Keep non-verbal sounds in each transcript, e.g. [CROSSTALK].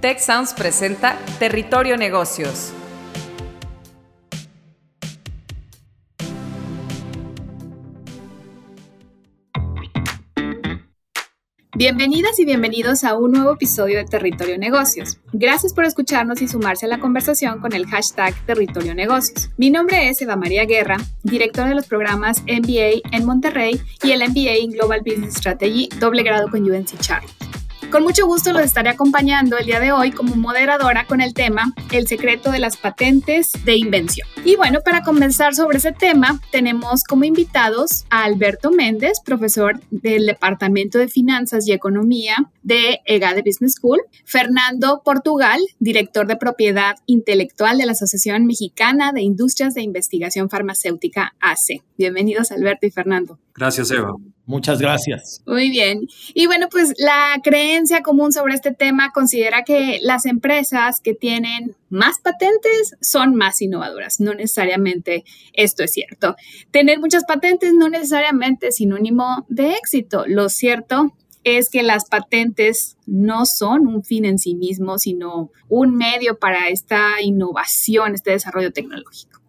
Tech presenta Territorio Negocios. Bienvenidas y bienvenidos a un nuevo episodio de Territorio Negocios. Gracias por escucharnos y sumarse a la conversación con el hashtag Territorio Negocios. Mi nombre es Eva María Guerra, directora de los programas MBA en Monterrey y el MBA en Global Business Strategy, doble grado con UNC Charlotte. Con mucho gusto los estaré acompañando el día de hoy como moderadora con el tema El secreto de las patentes de invención. Y bueno, para comenzar sobre ese tema, tenemos como invitados a Alberto Méndez, profesor del Departamento de Finanzas y Economía de EGADE Business School, Fernando Portugal, director de propiedad intelectual de la Asociación Mexicana de Industrias de Investigación Farmacéutica ACE. Bienvenidos Alberto y Fernando. Gracias, Eva. Muchas gracias. Muy bien. Y bueno, pues la creencia común sobre este tema considera que las empresas que tienen más patentes son más innovadoras. No necesariamente esto es cierto. Tener muchas patentes no necesariamente es sinónimo de éxito. Lo cierto es que las patentes no son un fin en sí mismo, sino un medio para esta innovación, este desarrollo tecnológico.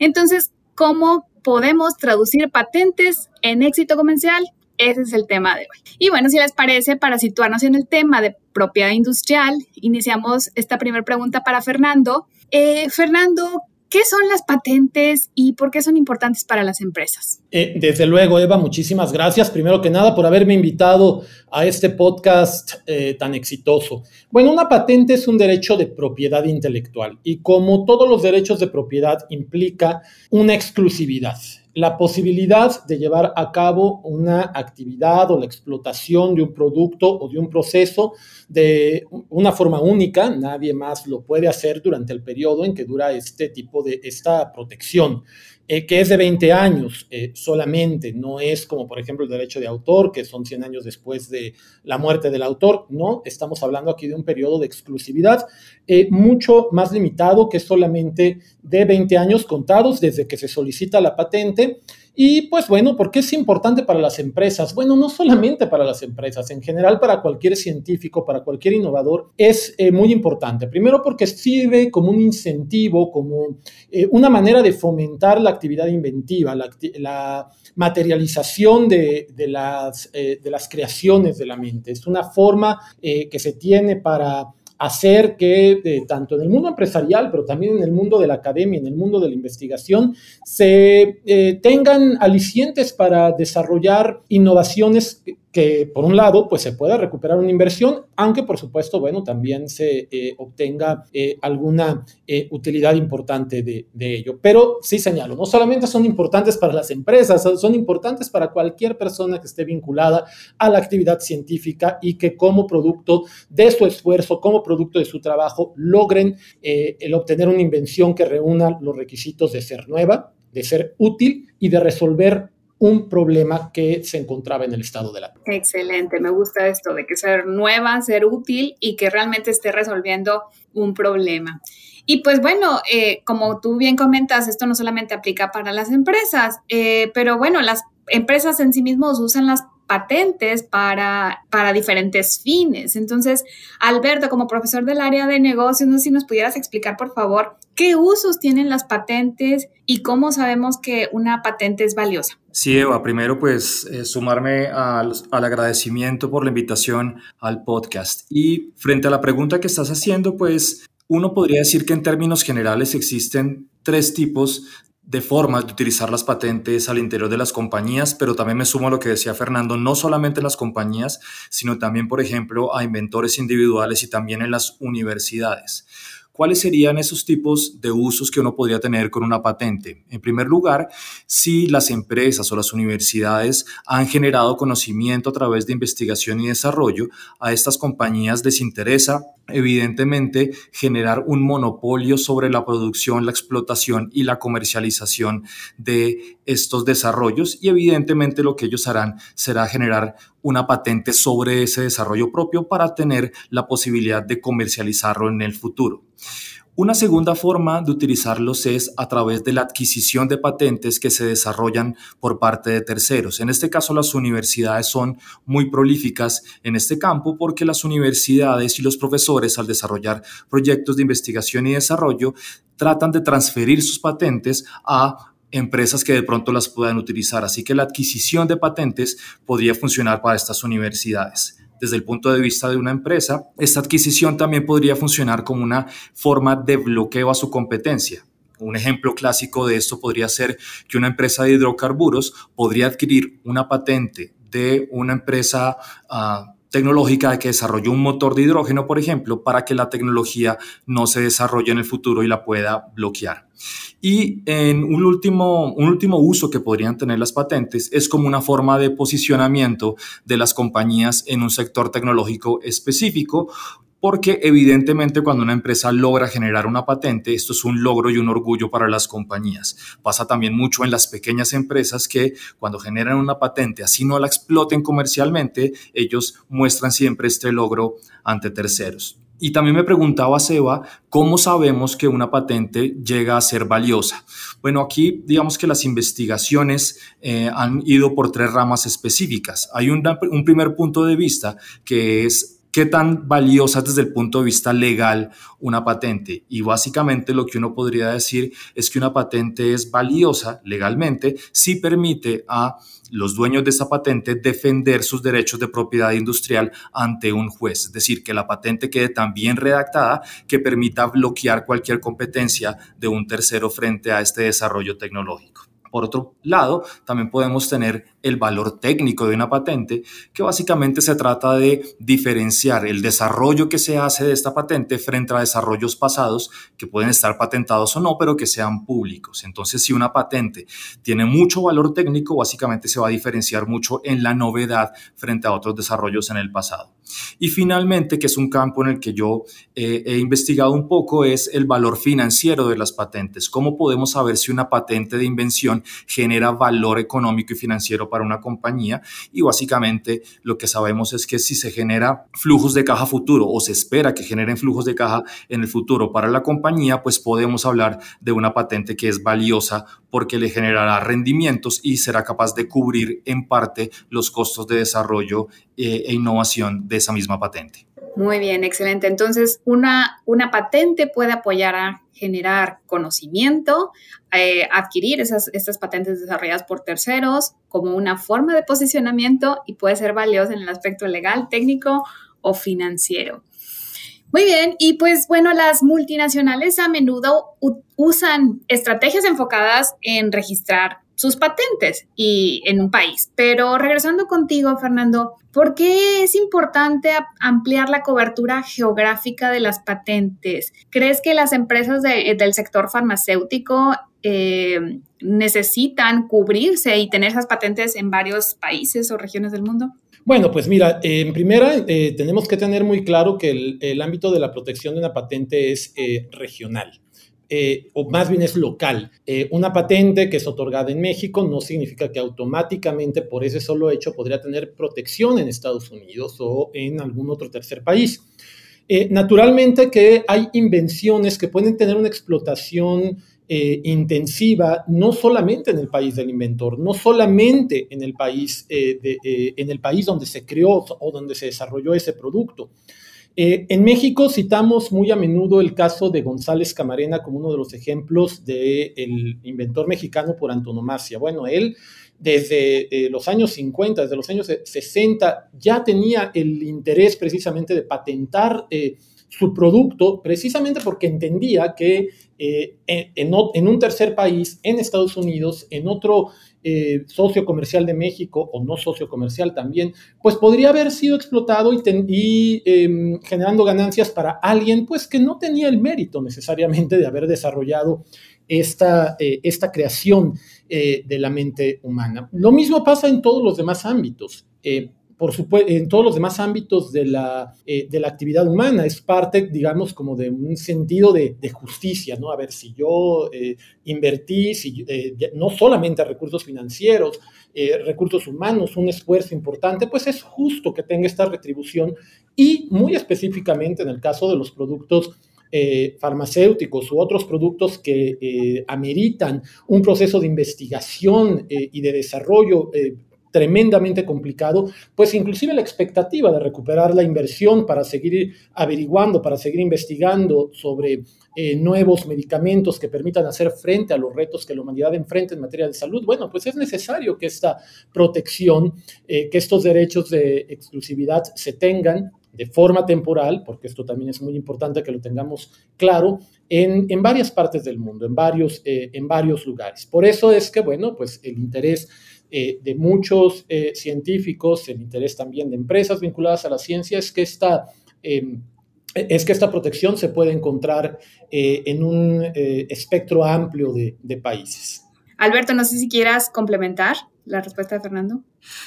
Entonces, ¿cómo podemos traducir patentes en éxito comercial? Ese es el tema de hoy. Y bueno, si les parece, para situarnos en el tema de propiedad industrial, iniciamos esta primera pregunta para Fernando. Eh, Fernando, ¿Qué son las patentes y por qué son importantes para las empresas? Eh, desde luego, Eva, muchísimas gracias. Primero que nada, por haberme invitado a este podcast eh, tan exitoso. Bueno, una patente es un derecho de propiedad intelectual y como todos los derechos de propiedad implica una exclusividad la posibilidad de llevar a cabo una actividad o la explotación de un producto o de un proceso de una forma única, nadie más lo puede hacer durante el periodo en que dura este tipo de esta protección. Eh, que es de 20 años eh, solamente, no es como por ejemplo el derecho de autor, que son 100 años después de la muerte del autor, no, estamos hablando aquí de un periodo de exclusividad eh, mucho más limitado que solamente de 20 años contados desde que se solicita la patente y pues bueno, ¿por qué es importante para las empresas? Bueno, no solamente para las empresas, en general para cualquier científico, para cualquier innovador, es eh, muy importante. Primero porque sirve como un incentivo, como eh, una manera de fomentar la actividad inventiva, la, materialización de, las, eh, de las creaciones de la mente. Es una forma que se tiene para hacer que tanto en el mundo empresarial, pero también en el mundo de la academia, en el mundo de la investigación, se eh, tengan alicientes para desarrollar innovaciones que por un lado pues se pueda recuperar una inversión, aunque por supuesto, bueno, también se eh, obtenga eh, alguna eh, utilidad importante de, de, ello. Pero sí señalo, no solamente son importantes para las empresas, son importantes para cualquier persona que esté vinculada a la actividad científica y que como producto de su esfuerzo, como producto de su trabajo, logren el obtener una invención que reúna los requisitos de ser nueva, de ser útil y de resolver un problema que se encontraba en el estado de la. Excelente, me gusta esto de que ser nueva, ser útil y que realmente esté resolviendo un problema. Y pues bueno, eh, como tú bien comentas, esto no solamente aplica para las empresas, eh, pero bueno, las empresas en sí mismos usan las patentes para, para diferentes fines. Entonces, Alberto, como profesor del área de negocios, no sé si nos pudieras explicar, por favor, qué usos tienen las patentes y cómo sabemos que una patente es valiosa. Sí, Eva, primero pues eh, sumarme al, al, agradecimiento por la invitación al podcast. Y frente a la pregunta que estás haciendo, pues uno podría decir que en términos generales existen tres tipos de formas de utilizar las patentes al interior de las compañías, pero también me sumo a lo que decía Fernando, no solamente en las compañías, sino también, por ejemplo, a inventores individuales y también en las universidades. ¿Cuáles serían esos tipos de usos que uno podría tener con una patente? En primer lugar, si las empresas o las universidades han generado conocimiento a través de investigación y desarrollo, a estas compañías les interesa evidentemente generar un monopolio sobre la producción, la explotación y la comercialización de estos desarrollos y evidentemente lo que ellos harán será generar una patente sobre ese desarrollo propio para tener la posibilidad de comercializarlo en el futuro. Una segunda forma de utilizarlos es a través de la adquisición de patentes que se desarrollan por parte de terceros. En este caso, las universidades son muy prolíficas en este campo porque las universidades y los profesores al desarrollar proyectos de investigación y desarrollo tratan de transferir sus patentes a empresas que de pronto las puedan utilizar. Así que la adquisición de patentes podría funcionar para estas universidades desde el punto de vista de una empresa, esta adquisición también podría funcionar como una forma de bloqueo a su competencia. Un ejemplo clásico de esto podría ser que una empresa de hidrocarburos podría adquirir una patente de una empresa uh, tecnológica que desarrolló un motor de hidrógeno, por ejemplo, para que la tecnología no se desarrolle en el futuro y la pueda bloquear. Y en un último, un último uso que podrían tener las patentes es como una forma de posicionamiento de las compañías en un sector tecnológico específico porque evidentemente cuando una empresa logra generar una patente, esto es un logro y un orgullo para las compañías. Pasa también mucho en las pequeñas empresas que cuando generan una patente, así no la exploten comercialmente, ellos muestran siempre este logro ante terceros. Y también me preguntaba Seba, ¿cómo sabemos que una patente llega a ser valiosa? Bueno, aquí digamos que las investigaciones eh, han ido por tres ramas específicas. Hay un primer punto de vista que es qué tan valiosa desde el punto de vista legal una patente. Y básicamente lo que uno podría decir es que una patente es valiosa legalmente si permite a los dueños de esa patente defender sus derechos de propiedad industrial ante un juez. Es decir, que la patente quede tan bien redactada que permita bloquear cualquier competencia de un tercero frente a este desarrollo tecnológico. Por otro lado, también podemos tener el valor técnico de una patente, que básicamente se trata de diferenciar el desarrollo que se hace de esta patente frente a desarrollos pasados que pueden estar patentados o no, pero que sean públicos. Entonces, si una patente tiene mucho valor técnico, básicamente se va a diferenciar mucho en la novedad frente a otros desarrollos en el pasado. Y finalmente, que es un campo en el que yo eh, he investigado un poco, es el valor financiero de las patentes. ¿Cómo podemos saber si una patente de invención genera valor económico y financiero para una compañía? Y básicamente lo que sabemos es que si se genera flujos de caja futuro o se espera que generen flujos de caja en el futuro para la compañía, pues podemos hablar de una patente que es valiosa porque le generará rendimientos y será capaz de cubrir en parte los costos de desarrollo eh, e innovación de esa misma patente. Muy bien, excelente. Entonces, una, una patente puede apoyar a generar conocimiento, eh, adquirir esas, estas patentes desarrolladas por terceros como una forma de posicionamiento y puede ser valiosa en el aspecto legal, técnico o financiero. Muy bien, y pues bueno, las multinacionales a menudo usan estrategias enfocadas en registrar sus patentes y en un país. Pero regresando contigo, Fernando, ¿por qué es importante ampliar la cobertura geográfica de las patentes? ¿Crees que las empresas del sector farmacéutico eh, necesitan cubrirse y tener esas patentes en varios países o regiones del mundo? Bueno, pues mira, en primera eh, tenemos que tener muy claro que el, ámbito de la protección de una patente es eh, regional. Eh, o más bien es local. una patente que es otorgada en México no significa que automáticamente por ese solo hecho podría tener protección en Estados Unidos o en algún otro tercer país. naturalmente que hay invenciones que pueden tener una explotación eh, intensiva, no solamente en el país del inventor, no solamente en el país, eh, eh, en el país donde se creó o donde se desarrolló ese producto. En México citamos muy a menudo el caso de González Camarena como uno de los ejemplos del inventor mexicano por antonomasia. Bueno, él desde los años 50, desde los años 60, ya tenía el interés precisamente de patentar su producto precisamente porque entendía que eh, en, un tercer país, en Estados Unidos, en otro eh, socio comercial de México o no socio comercial también, pues podría haber sido explotado y, em, generando ganancias para alguien pues que no tenía el mérito necesariamente de haber desarrollado esta, eh, esta creación de la mente humana. Lo mismo pasa en todos los demás ámbitos por supuesto, en todos los demás ámbitos de la, eh, de la actividad humana. Es parte, digamos, como de un sentido de, justicia, ¿no? A ver, si yo eh, invertí, si, eh, no solamente recursos financieros, recursos humanos, un esfuerzo importante, pues es justo que tenga esta retribución y muy específicamente en el caso de los productos farmacéuticos u otros productos que ameritan un proceso de investigación y de desarrollo tremendamente complicado, pues inclusive la expectativa de recuperar la inversión para seguir averiguando, para seguir investigando sobre eh, nuevos medicamentos que permitan hacer frente a los retos que la humanidad enfrenta en materia de salud, bueno, pues es necesario que esta protección, eh, que estos derechos de exclusividad se tengan de forma temporal, porque esto también es muy importante que lo tengamos claro, en, en varias partes del mundo, en varios, eh, en varios lugares. Por eso es que, bueno, pues el interés eh, de muchos eh, científicos, el interés también de empresas vinculadas a la ciencia, es que esta, em, es que esta protección se puede encontrar eh, en un espectro amplio de, de países. Alberto, no sé si quieras complementar la respuesta de Fernando.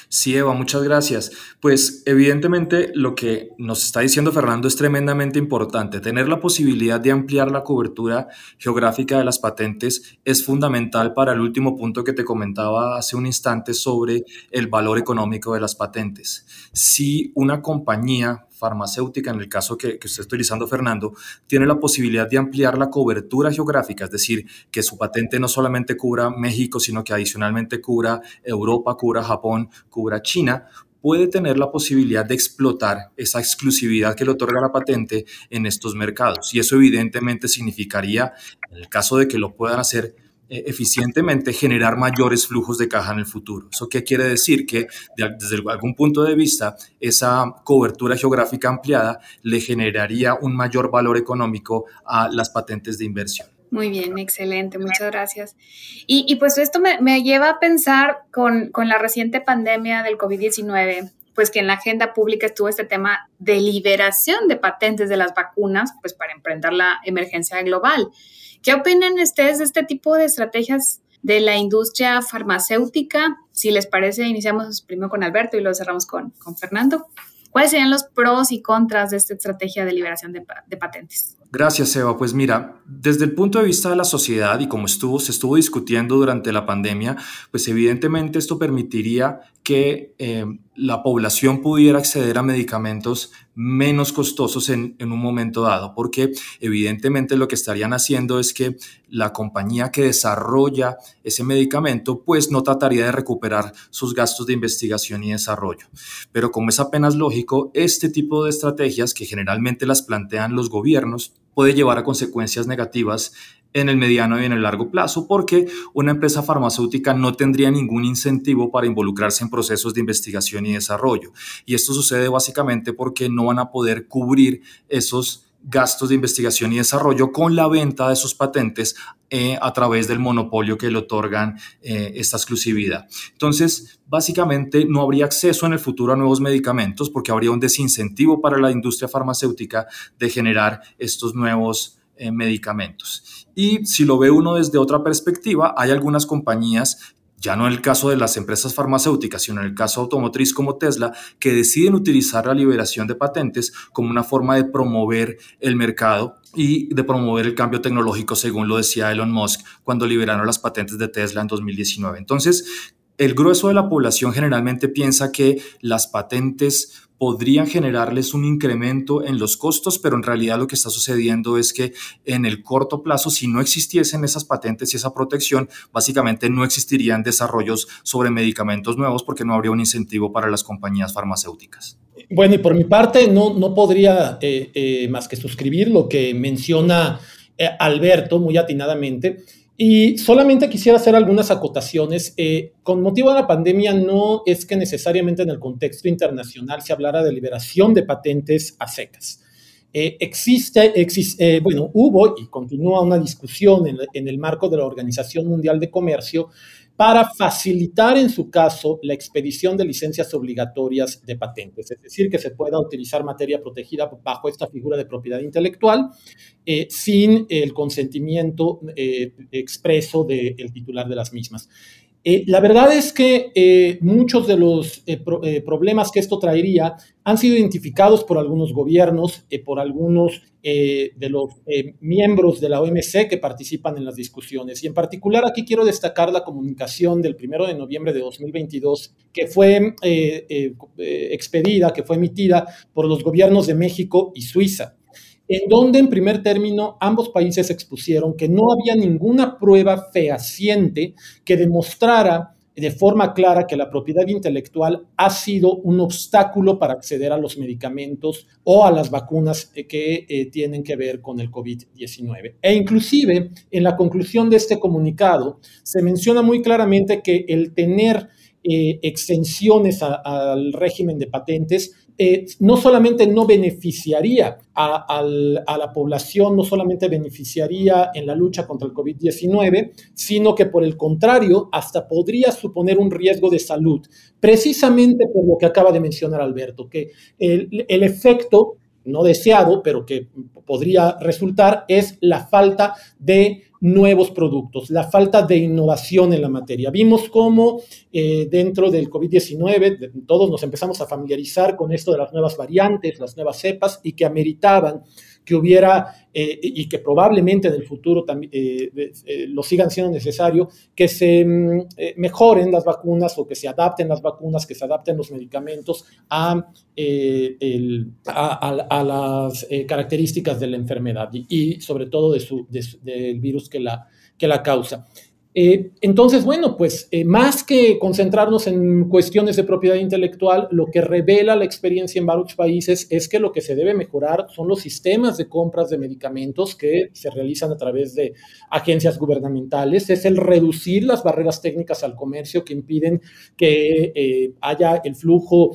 Sí, Eva, muchas gracias. Pues evidentemente lo que nos está diciendo Fernando es tremendamente importante. Tener la posibilidad de ampliar la cobertura geográfica de las patentes es fundamental para el último punto que te comentaba hace un instante sobre el valor económico de las patentes. Si una compañía farmacéutica, en el caso que, que usted está utilizando, Fernando, tiene la posibilidad de ampliar la cobertura geográfica, es decir, que su patente no solamente cubra México, sino que adicionalmente cubra Europa, cubra Japón, cubra China, puede tener la posibilidad de explotar esa exclusividad que le otorga la patente en estos mercados. Y eso evidentemente significaría, en el caso de que lo puedan hacer, eh, eficientemente generar mayores flujos de caja en el futuro. ¿Eso qué quiere decir? Que desde algún punto de vista, esa cobertura geográfica ampliada le generaría un mayor valor económico a las patentes de inversión. Muy bien, excelente, muchas gracias. Y, pues esto me, lleva a pensar con, con la reciente pandemia del COVID-19, pues que en la agenda pública estuvo este tema de liberación de patentes de las vacunas, pues para emprender la emergencia global. ¿Qué opinan ustedes de este tipo de estrategias de la industria farmacéutica? Si les parece, iniciamos primero con Alberto y luego cerramos con, con Fernando. ¿Cuáles serían los pros y contras de esta estrategia de liberación de patentes? Gracias, Eva. Pues mira, desde el punto de vista de la sociedad y como estuvo, se estuvo discutiendo durante la pandemia, pues evidentemente esto permitiría que eh, la población pudiera acceder a medicamentos menos costosos en, en, un momento dado, porque evidentemente lo que estarían haciendo es que la compañía que desarrolla ese medicamento pues no trataría de recuperar sus gastos de investigación y desarrollo. Pero como es apenas lógico, este tipo de estrategias que generalmente las plantean los gobiernos puede llevar a consecuencias negativas en el mediano y en el largo plazo, porque una empresa farmacéutica no tendría ningún incentivo para involucrarse en procesos de investigación y desarrollo. Y esto sucede básicamente porque no van a poder cubrir esos gastos de investigación y desarrollo con la venta de sus patentes eh, a través del monopolio que le otorgan eh, esta exclusividad. Entonces, básicamente no habría acceso en el futuro a nuevos medicamentos porque habría un desincentivo para la industria farmacéutica de generar estos nuevos eh, medicamentos. Y si lo ve uno desde otra perspectiva, hay algunas compañías ya no en el caso de las empresas farmacéuticas, sino en el caso automotriz como Tesla, que deciden utilizar la liberación de patentes como una forma de promover el mercado y de promover el cambio tecnológico, según lo decía Elon Musk cuando liberaron las patentes de Tesla en 2019. Entonces, el grueso de la población generalmente piensa que las patentes podrían generarles un incremento en los costos, pero en realidad lo que está sucediendo es que en el corto plazo, si no existiesen esas patentes y esa protección, básicamente no existirían desarrollos sobre medicamentos nuevos porque no habría un incentivo para las compañías farmacéuticas. Bueno, y por mi parte, no, no podría eh, eh, más que suscribir lo que menciona eh, Alberto muy atinadamente. Y solamente quisiera hacer algunas acotaciones. Eh, con motivo de la pandemia, no es que necesariamente en el contexto internacional se hablara de liberación de patentes a secas. Eh, existe, existe eh, bueno, hubo y continúa una discusión en, en, el marco de la Organización Mundial de Comercio para facilitar en su caso la expedición de licencias obligatorias de patentes, es decir, que se pueda utilizar materia protegida bajo esta figura de propiedad intelectual eh, sin el consentimiento eh, expreso del titular de las mismas. Eh, la verdad es que eh, muchos de los eh, problemas que esto traería han sido identificados por algunos gobiernos, por algunos de los miembros de la OMC que participan en las discusiones. Y en particular aquí quiero destacar la comunicación del 1 de noviembre de 2022 que fue expedida, que fue emitida por los gobiernos de México y Suiza. En donde en primer término ambos países expusieron que no había ninguna prueba fehaciente que demostrara de forma clara que la propiedad intelectual ha sido un obstáculo para acceder a los medicamentos o a las vacunas eh, que eh, tienen que ver con el COVID-19. E inclusive en la conclusión de este comunicado se menciona muy claramente que el tener eh, al régimen de patentes eh, no solamente no beneficiaría a, la población, no solamente beneficiaría en la lucha contra el COVID-19, sino que por el contrario, hasta podría suponer un riesgo de salud, precisamente por lo que acaba de mencionar Alberto, que el, el efecto no deseado, pero que podría resultar, es la falta de nuevos productos, la falta de innovación en la materia. Vimos cómo eh, dentro del COVID-19 todos nos empezamos a familiarizar con esto de las nuevas variantes, las nuevas cepas, y que ameritaban que hubiera eh, y que probablemente en el futuro también eh, eh, lo sigan siendo necesario, que se mm, mejoren las vacunas o que se adapten las vacunas, que se adapten los medicamentos a, a, las características de la enfermedad y, sobre todo de su, del virus que la, que la causa. Eh, entonces, bueno, pues eh, más que concentrarnos en cuestiones de propiedad intelectual, lo que revela la experiencia en varios países es que lo que se debe mejorar son los sistemas de compras de medicamentos que se realizan a través de agencias gubernamentales, es el reducir las barreras técnicas al comercio que impiden que eh, haya el flujo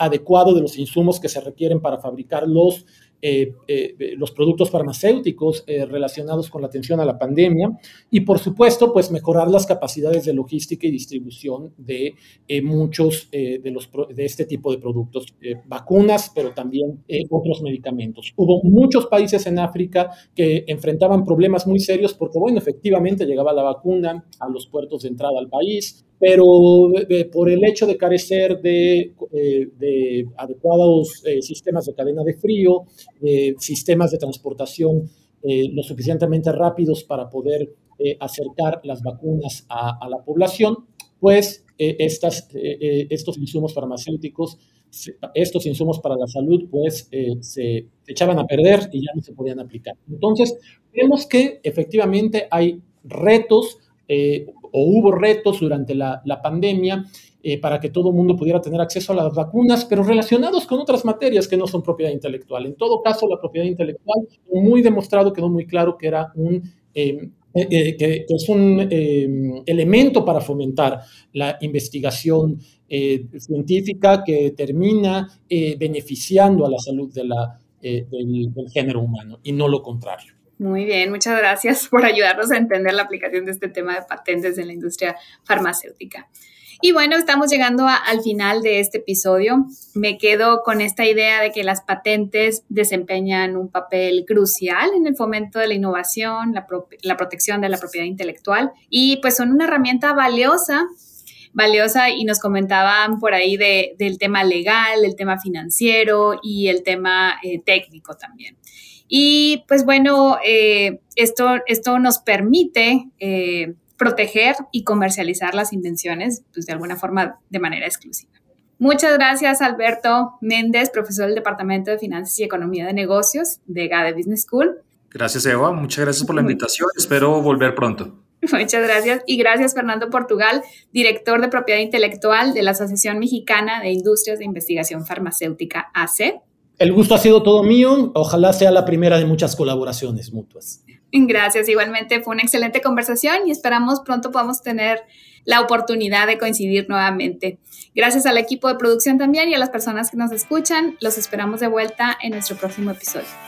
adecuado de los insumos que se requieren para fabricar los eh, eh, los productos farmacéuticos eh, relacionados con la atención a la pandemia y, por supuesto, pues mejorar las capacidades de logística y distribución de muchos de, los, de este tipo de productos, vacunas, pero también otros medicamentos. Hubo muchos países en África que enfrentaban problemas muy serios porque, bueno, efectivamente llegaba la vacuna a los puertos de entrada al país, pero por el hecho de carecer de, de adecuados sistemas de cadena de frío, sistemas de transportación eh, lo suficientemente rápidos para poder eh, acercar las vacunas a, la población, pues eh, estos insumos farmacéuticos, estos insumos para la salud, pues se echaban a perder y ya no se podían aplicar. Entonces, vemos que efectivamente hay retos o hubo retos durante la, la pandemia eh, para que todo el mundo pudiera tener acceso a las vacunas, pero relacionados con otras materias que no son propiedad intelectual. En todo caso, la propiedad intelectual, muy demostrado, quedó muy claro que era un... Eh, eh, que, es un elemento para fomentar la investigación científica que termina beneficiando a la salud de la, del, del género humano y no lo contrario. Muy bien, muchas gracias por ayudarnos a entender la aplicación de este tema de patentes en la industria farmacéutica. Y bueno, estamos llegando al final de este episodio. Me quedo con esta idea de que las patentes desempeñan un papel crucial en el fomento de la innovación, la, protección de la propiedad intelectual y pues son una herramienta valiosa valiosa y nos comentaban por ahí de, del tema legal, el tema financiero y el tema eh, técnico también. Y pues bueno, eh, esto, esto nos permite eh, proteger y comercializar las invenciones, pues de alguna forma de manera exclusiva. Muchas gracias, Alberto Méndez, profesor del Departamento de Finanzas y Economía de Negocios de GADE Business School. Gracias, Eva. Muchas gracias por la invitación. Espero volver pronto. [LAUGHS] Muchas gracias. Y gracias, Fernando Portugal, director de propiedad intelectual de la Asociación Mexicana de Industrias de Investigación Farmacéutica, AC. El gusto ha sido todo mío. Ojalá sea la primera de muchas colaboraciones mutuas. Gracias, igualmente fue una excelente conversación y esperamos pronto podamos tener la oportunidad de coincidir nuevamente. Gracias al equipo de producción también y a las personas que nos escuchan. Los esperamos de vuelta en nuestro próximo episodio.